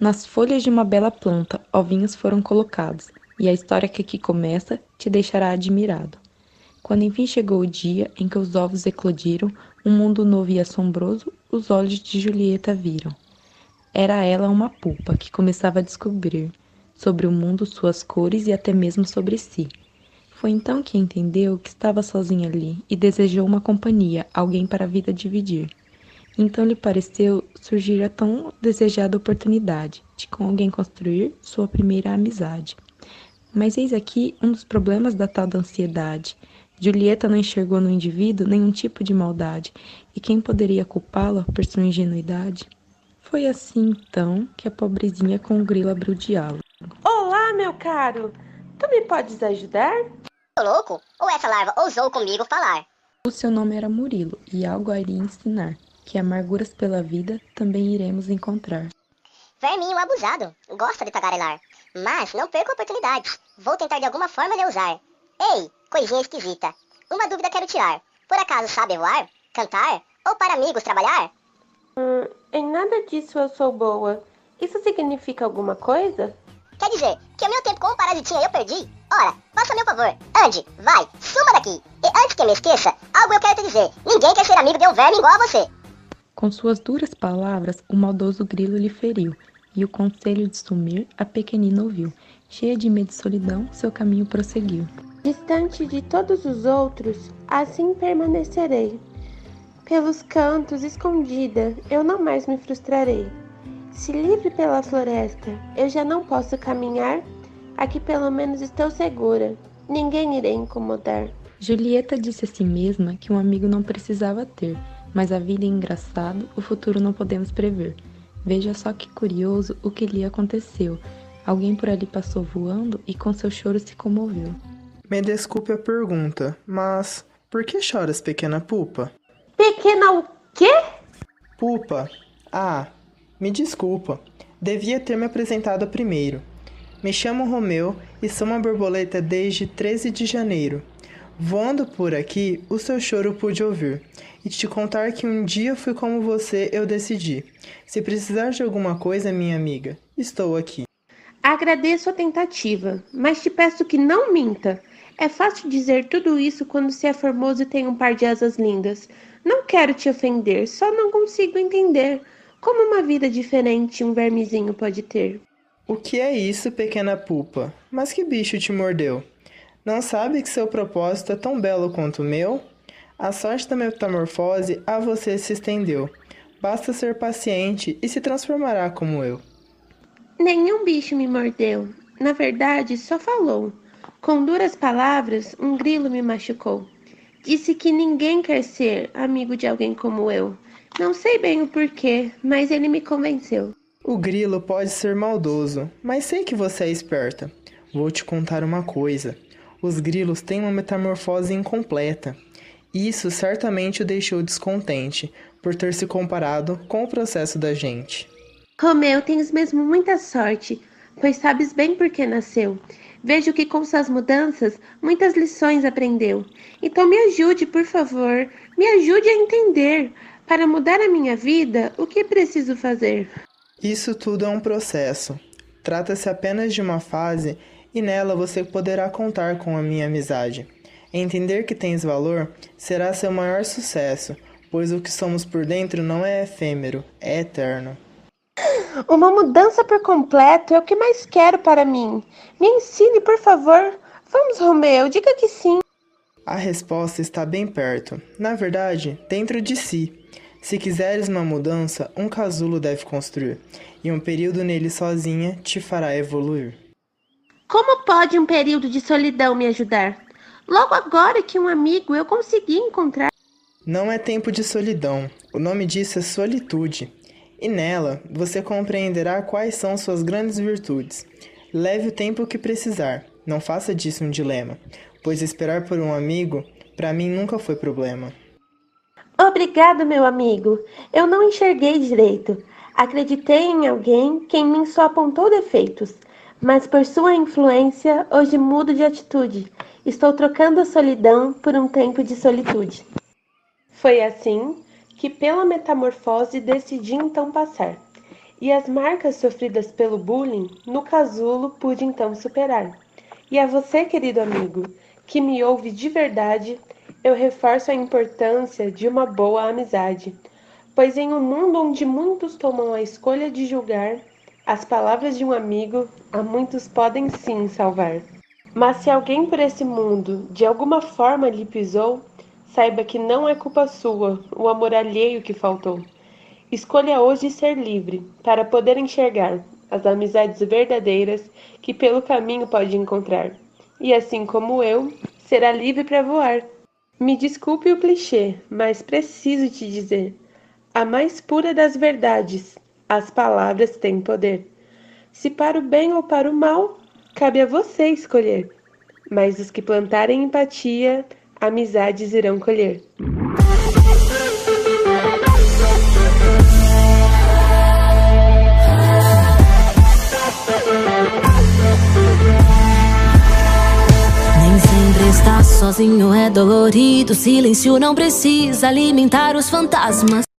Nas folhas de uma bela planta, ovinhos foram colocados, e a história que aqui começa te deixará admirado. Quando enfim chegou o dia em que os ovos eclodiram, um mundo novo e assombroso os olhos de Julieta viram. Era ela uma pupa que começava a descobrir sobre o mundo suas cores e até mesmo sobre si. Foi então que entendeu que estava sozinha ali e desejou uma companhia, alguém para a vida dividir. Então lhe pareceu surgir a tão desejada oportunidade de com alguém construir sua primeira amizade. Mas eis aqui um dos problemas da tal da ansiedade. Julieta não enxergou no indivíduo nenhum tipo de maldade, e quem poderia culpá-la por sua ingenuidade? Foi assim, então, que a pobrezinha com o grilo abriu o diálogo. Olá, meu caro! Tu me podes ajudar? Tô louco? Ou essa larva ousou comigo falar? O seu nome era Murilo, e algo a iria ensinar, que amarguras pela vida também iremos encontrar. Verminho abusado, gosta de tagarelar. Mas não perca a oportunidade. Vou tentar de alguma forma lhe usar. Ei, coisinha esquisita. Uma dúvida quero tirar. Por acaso sabe voar? Cantar? Ou para amigos trabalhar? Hum, em nada disso eu sou boa. Isso significa alguma coisa? Quer dizer que o meu tempo com o parasitinha eu perdi? Ora, faça meu favor. Ande, vai, suma daqui. E antes que me esqueça, algo eu quero te dizer. Ninguém quer ser amigo de um verme igual a você. Com suas duras palavras, o maldoso grilo lhe feriu, e o conselho de sumir a pequenina ouviu. Cheia de medo e solidão, seu caminho prosseguiu. Distante de todos os outros, assim permanecerei. Pelos cantos, escondida, eu não mais me frustrarei. Se livre pela floresta, eu já não posso caminhar, aqui pelo menos estou segura, ninguém irei incomodar. Julieta disse a si mesma que um amigo não precisava ter, mas a vida é engraçado, o futuro não podemos prever. Veja só que curioso o que lhe aconteceu. Alguém por ali passou voando e com seu choro se comoveu. Me desculpe a pergunta, mas por que choras, pequena pupa? Pequena o quê? Pupa. Ah, me desculpa. Devia ter me apresentado primeiro. Me chamo Romeu e sou uma borboleta desde 13 de janeiro. Voando por aqui, o seu choro pude ouvir e te contar que um dia fui como você, eu decidi. Se precisar de alguma coisa, minha amiga, estou aqui. Agradeço a tentativa, mas te peço que não minta. É fácil dizer tudo isso quando se é formoso e tem um par de asas lindas. Não quero te ofender, só não consigo entender como uma vida diferente um vermezinho pode ter. O que é isso, pequena pupa? Mas que bicho te mordeu? Não sabe que seu propósito é tão belo quanto o meu? A sorte da metamorfose a você se estendeu. Basta ser paciente e se transformará como eu. Nenhum bicho me mordeu. Na verdade, só falou. Com duras palavras, um grilo me machucou. Disse que ninguém quer ser amigo de alguém como eu. Não sei bem o porquê, mas ele me convenceu. O grilo pode ser maldoso, mas sei que você é esperta. Vou te contar uma coisa. Os grilos têm uma metamorfose incompleta. Isso certamente o deixou descontente por ter se comparado com o processo da gente. Romeu, tens mesmo muita sorte, pois sabes bem por que nasceu. Vejo que com suas mudanças muitas lições aprendeu. Então me ajude, por favor, me ajude a entender. Para mudar a minha vida, o que preciso fazer? Isso tudo é um processo. Trata-se apenas de uma fase e nela você poderá contar com a minha amizade. Entender que tens valor será seu maior sucesso, pois o que somos por dentro não é efêmero, é eterno. Uma mudança por completo é o que mais quero para mim. Me ensine, por favor. Vamos, Romeu, diga que sim. A resposta está bem perto. Na verdade, dentro de si. Se quiseres uma mudança, um casulo deve construir, e um período nele sozinha te fará evoluir. Como pode um período de solidão me ajudar? Logo agora que um amigo eu consegui encontrar. Não é tempo de solidão. O nome disso é solitude. E nela você compreenderá quais são suas grandes virtudes. Leve o tempo que precisar. Não faça disso um dilema, pois esperar por um amigo, para mim nunca foi problema. Obrigado, meu amigo. Eu não enxerguei direito. Acreditei em alguém que em mim só apontou defeitos, mas por sua influência hoje mudo de atitude. Estou trocando a solidão por um tempo de solitude. Foi assim que, pela metamorfose, decidi então passar. E as marcas sofridas pelo bullying, no casulo pude então superar. E a você, querido amigo, que me ouve de verdade, eu reforço a importância de uma boa amizade, pois em um mundo onde muitos tomam a escolha de julgar, as palavras de um amigo a muitos podem sim salvar. Mas se alguém por esse mundo de alguma forma lhe pisou, saiba que não é culpa sua o amor alheio que faltou. Escolha hoje ser livre para poder enxergar as amizades verdadeiras que pelo caminho pode encontrar. E assim como eu, será livre para voar. Me desculpe o clichê, mas preciso te dizer: a mais pura das verdades, as palavras têm poder. Se para o bem ou para o mal, cabe a você escolher. Mas os que plantarem empatia, amizades irão colher. Sozinho é dolorido. Silêncio não precisa alimentar os fantasmas.